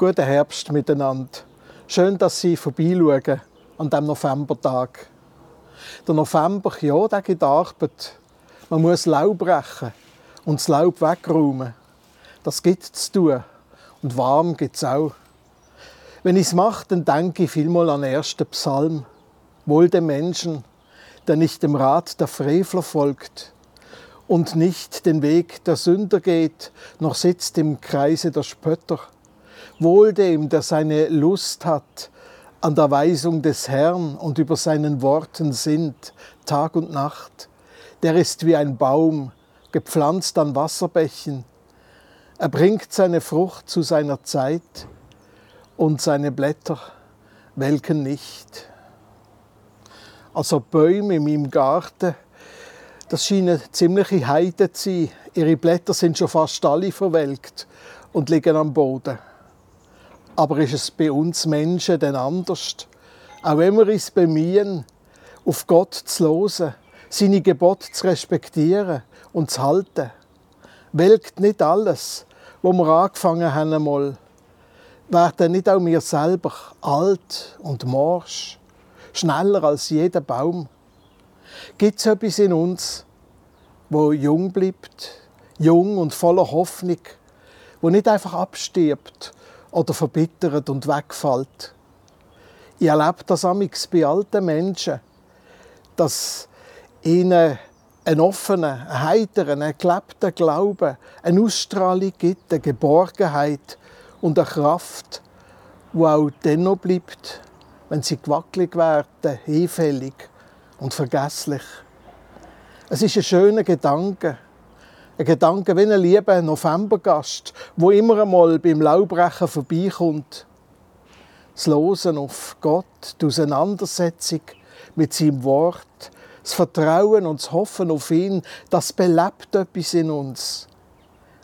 Guten Herbst miteinander. Schön, dass Sie vorbeischauen an diesem Novembertag. Der November, ja, der geht Arbeit. Man muss Laub brechen und das Laub wegräumen. Das gibt es zu tun. Und warm gibt es auch. Wenn ich es mache, dann denke ich vielmal an den ersten Psalm. Wohl dem Menschen, der nicht dem Rat der Frevler folgt und nicht den Weg der Sünder geht, noch sitzt im Kreise der Spötter Wohl dem, der seine Lust hat an der Weisung des Herrn und über seinen Worten sinnt, Tag und Nacht. Der ist wie ein Baum, gepflanzt an Wasserbächen. Er bringt seine Frucht zu seiner Zeit und seine Blätter welken nicht. Also Bäume in meinem Garten, das scheinen ziemliche Heide zu sein. Ihre Blätter sind schon fast alle verwelkt und liegen am Boden. Aber ist es bei uns Menschen denn anders? Auch wenn wir uns bemühen, auf Gott zu hören, seine Gebote zu respektieren und zu halten, welkt nicht alles, wo wir angefangen haben einmal, werden nicht auch wir selber alt und morsch, schneller als jeder Baum? Gibt es etwas in uns, wo jung bleibt, jung und voller Hoffnung, wo nicht einfach abstirbt oder verbittert und wegfällt. Ich erlebe das amix bei alten Menschen, dass ihnen einen offenen, einen heiteren, einen gelebten Glauben, eine Ausstrahlung gibt, eine Geborgenheit und eine Kraft, die auch dennoch bleibt, wenn sie gewackelig werden, hinfällig und vergesslich. Es ist ein schöner Gedanke, ein Gedanke wie ein lieber Novembergast, wo immer einmal beim Laubrechen vorbeikommt. Das Losen auf Gott, die Auseinandersetzung mit seinem Wort, das Vertrauen und das Hoffen auf ihn, das belebt etwas in uns.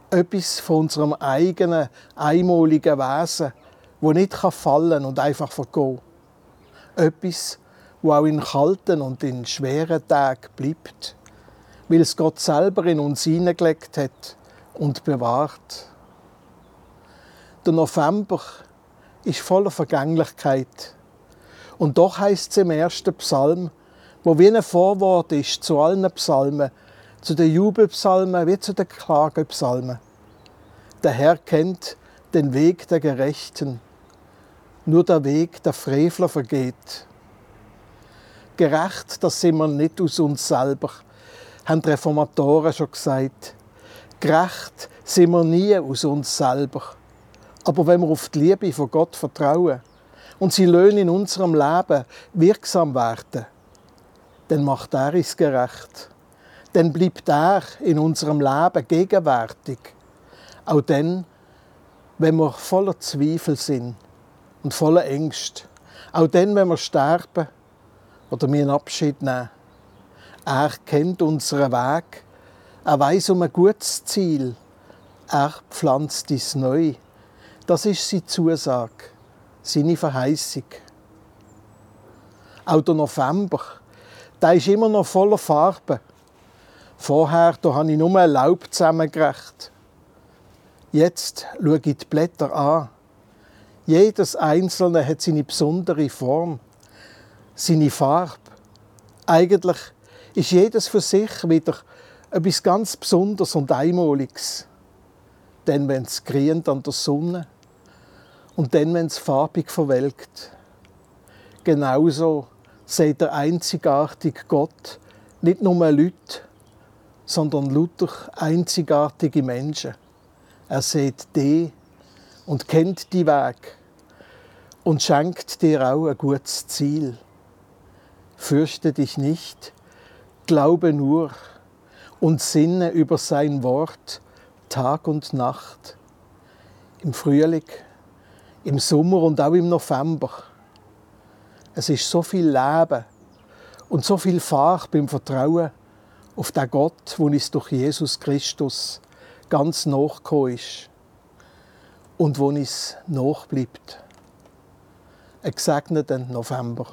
Etwas von unserem eigenen, einmaligen Wesen, wo nicht fallen und einfach vergehen. Etwas, wo auch in kalten und in schweren Tagen bleibt weil es Gott selber in uns hineingelegt hat und bewahrt. Der November ist voller Vergänglichkeit. Und doch heißt es im ersten Psalm, wo wie ein Vorwort ist zu allen Psalmen, zu den Jubelpsalmen wie zu den Klagepsalmen. Der Herr kennt den Weg der Gerechten, nur der Weg der Frevler vergeht. Gerecht, das sind wir nicht aus uns selber, haben die Reformatoren schon gesagt. Gerecht sind wir nie aus uns selber. Aber wenn wir auf die Liebe von Gott vertrauen und sie Löhne in unserem Leben wirksam werden, dann macht er uns gerecht. Dann bleibt er in unserem Leben gegenwärtig. Auch dann, wenn wir voller Zweifel sind und voller Ängste. Auch dann, wenn wir sterben oder wir einen Abschied nehmen. Er kennt unseren Weg. Er weiß um ein gutes Ziel. Er pflanzt dies neu. Das ist seine Zusage, seine Verheißung. Auch der November, der ist immer noch voller Farben. Vorher habe ich nur Laub zusammengerecht. Jetzt schaue ich die Blätter an. Jedes einzelne hat seine besondere Form, seine Farbe. Eigentlich ist jedes für sich wieder etwas ganz Besonderes und Einmaliges. Dann, wenn es grient an der Sonne und dann, wenn es farbig verwelkt. Genauso sieht der einzigartige Gott nicht nur Leute, sondern lauter einzigartige Menschen. Er sieht die und kennt die Weg und schenkt dir auch ein gutes Ziel. Fürchte dich nicht, glaube nur und sinne über sein Wort Tag und Nacht, im Frühling, im Sommer und auch im November. Es ist so viel Leben und so viel Farbe im Vertrauen auf den Gott, wo uns durch Jesus Christus ganz nachgekommen ist und wo uns nachbleibt. Einen gesegneten November.